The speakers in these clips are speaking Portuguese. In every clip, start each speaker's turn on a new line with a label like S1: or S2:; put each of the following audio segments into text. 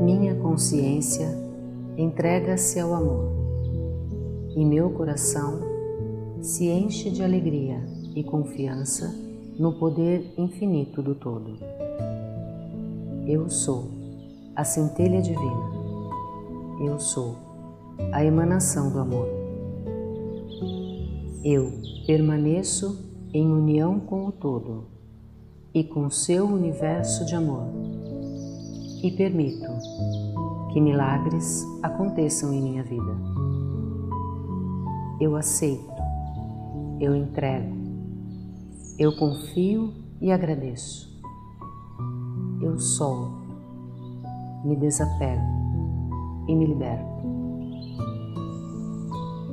S1: Minha consciência entrega-se ao amor e meu coração se enche de alegria e confiança no poder infinito do Todo. Eu sou a centelha divina. Eu sou a emanação do amor. Eu permaneço em união com o Todo e com seu universo de amor e permito que milagres aconteçam em minha vida. Eu aceito, eu entrego, eu confio e agradeço. Eu solto, me desapego e me liberto.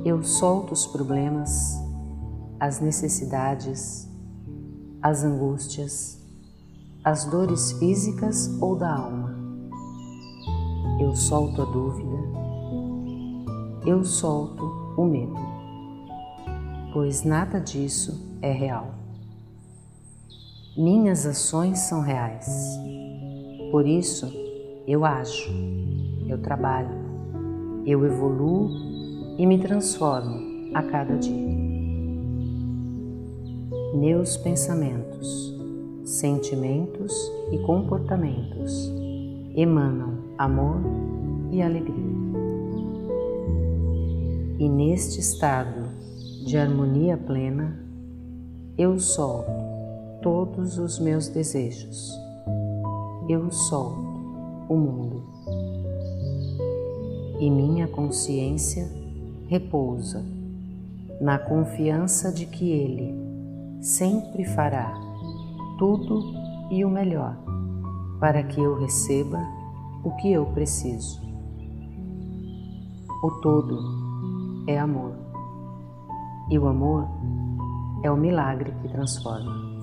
S1: Eu solto os problemas, as necessidades, as angústias, as dores físicas ou da alma. Eu solto a dúvida, eu solto o medo, pois nada disso é real. Minhas ações são reais, por isso eu ajo, eu trabalho, eu evoluo e me transformo a cada dia. Meus pensamentos, sentimentos e comportamentos emanam amor e alegria. E neste estado de harmonia plena, eu solto todos os meus desejos. Eu solto o mundo. E minha consciência repousa na confiança de que Ele sempre fará tudo e o melhor para que eu receba o que eu preciso. O todo é amor, e o amor é o milagre que transforma.